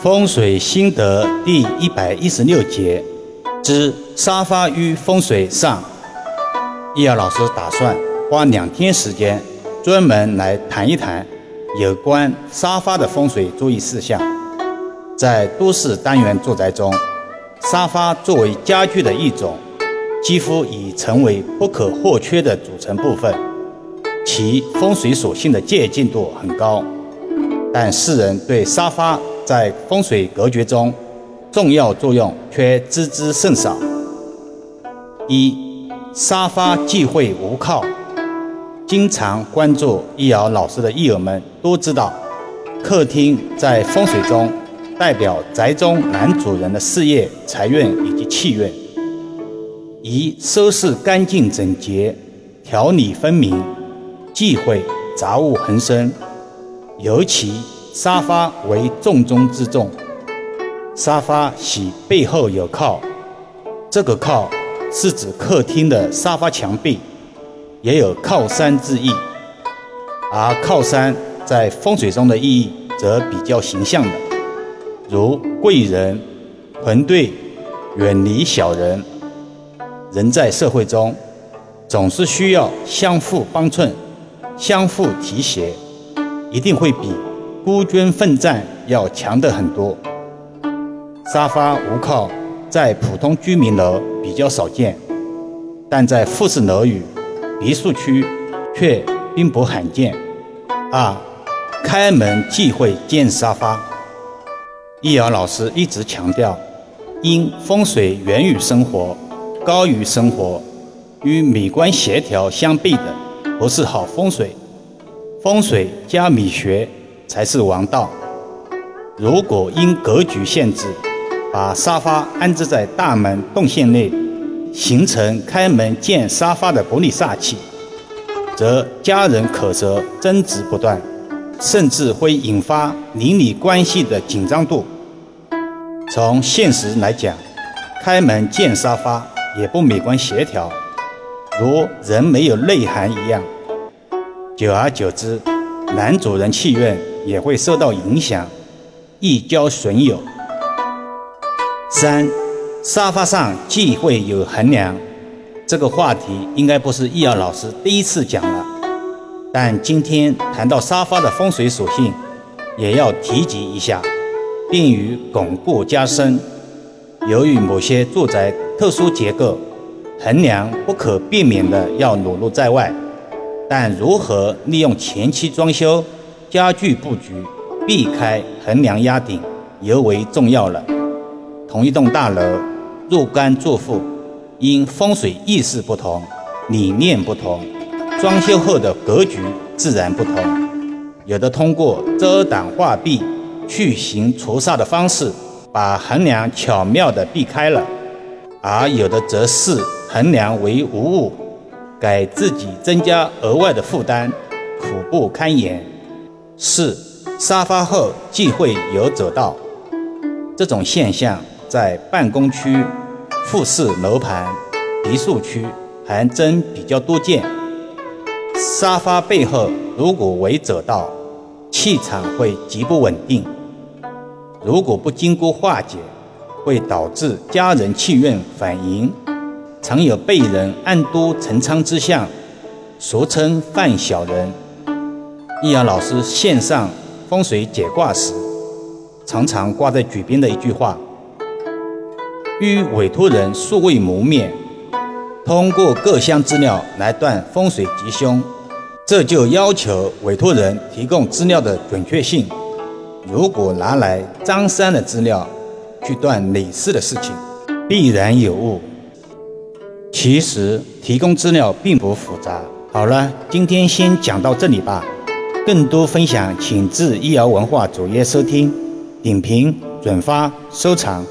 风水心得第一百一十六节之沙发与风水上，易遥老师打算花两天时间，专门来谈一谈有关沙发的风水注意事项。在都市单元住宅中，沙发作为家具的一种，几乎已成为不可或缺的组成部分，其风水属性的接近度很高。但世人对沙发在风水格局中重要作用却知之甚少。一、沙发忌讳无靠。经常关注易遥老师的易友们都知道，客厅在风水中代表宅中男主人的事业、财运以及气运，宜收拾干净整洁，条理分明，忌讳杂物横生。尤其沙发为重中之重，沙发喜背后有靠，这个靠是指客厅的沙发墙壁，也有靠山之意。而靠山在风水中的意义则比较形象的，如贵人、团队、远离小人。人在社会中，总是需要相互帮衬、相互提携。一定会比孤军奋战要强得很多。沙发无靠，在普通居民楼比较少见，但在复式楼宇、别墅区却并不罕见。二，开门忌讳见沙发。易遥老师一直强调，因风水源于生活，高于生活，与美观协调相悖的，不是好风水。风水加美学才是王道。如果因格局限制，把沙发安置在大门动线内，形成开门见沙发的不利煞气，则家人口舌争执不断，甚至会引发邻里关系的紧张度。从现实来讲，开门见沙发也不美观协调，如人没有内涵一样。久而久之，男主人气运也会受到影响，易交损友。三，沙发上忌讳有横梁，这个话题应该不是易遥老师第一次讲了，但今天谈到沙发的风水属性，也要提及一下，便于巩固加深。由于某些住宅特殊结构，横梁不可避免的要裸露在外。但如何利用前期装修、家具布局避开横梁压顶，尤为重要了。同一栋大楼，若干住户因风水意识不同、理念不同，装修后的格局自然不同。有的通过遮挡画壁、去形除煞的方式，把横梁巧妙地避开了；而有的则视横梁为无物。给自己增加额外的负担，苦不堪言。四沙发后忌讳有走道，这种现象在办公区、复式楼盘、别墅区还真比较多见。沙发背后如果为走道，气场会极不稳定。如果不经过化解，会导致家人气运反盈。常有被人暗度陈仓之象，俗称犯小人。易阳老师线上风水解卦时，常常挂在嘴边的一句话：与委托人素未谋面，通过各项资料来断风水吉凶，这就要求委托人提供资料的准确性。如果拿来张三的资料去断李四的事情，必然有误。其实提供资料并不复杂。好了，今天先讲到这里吧。更多分享，请至易瑶文化主页收听、点评、转发、收藏。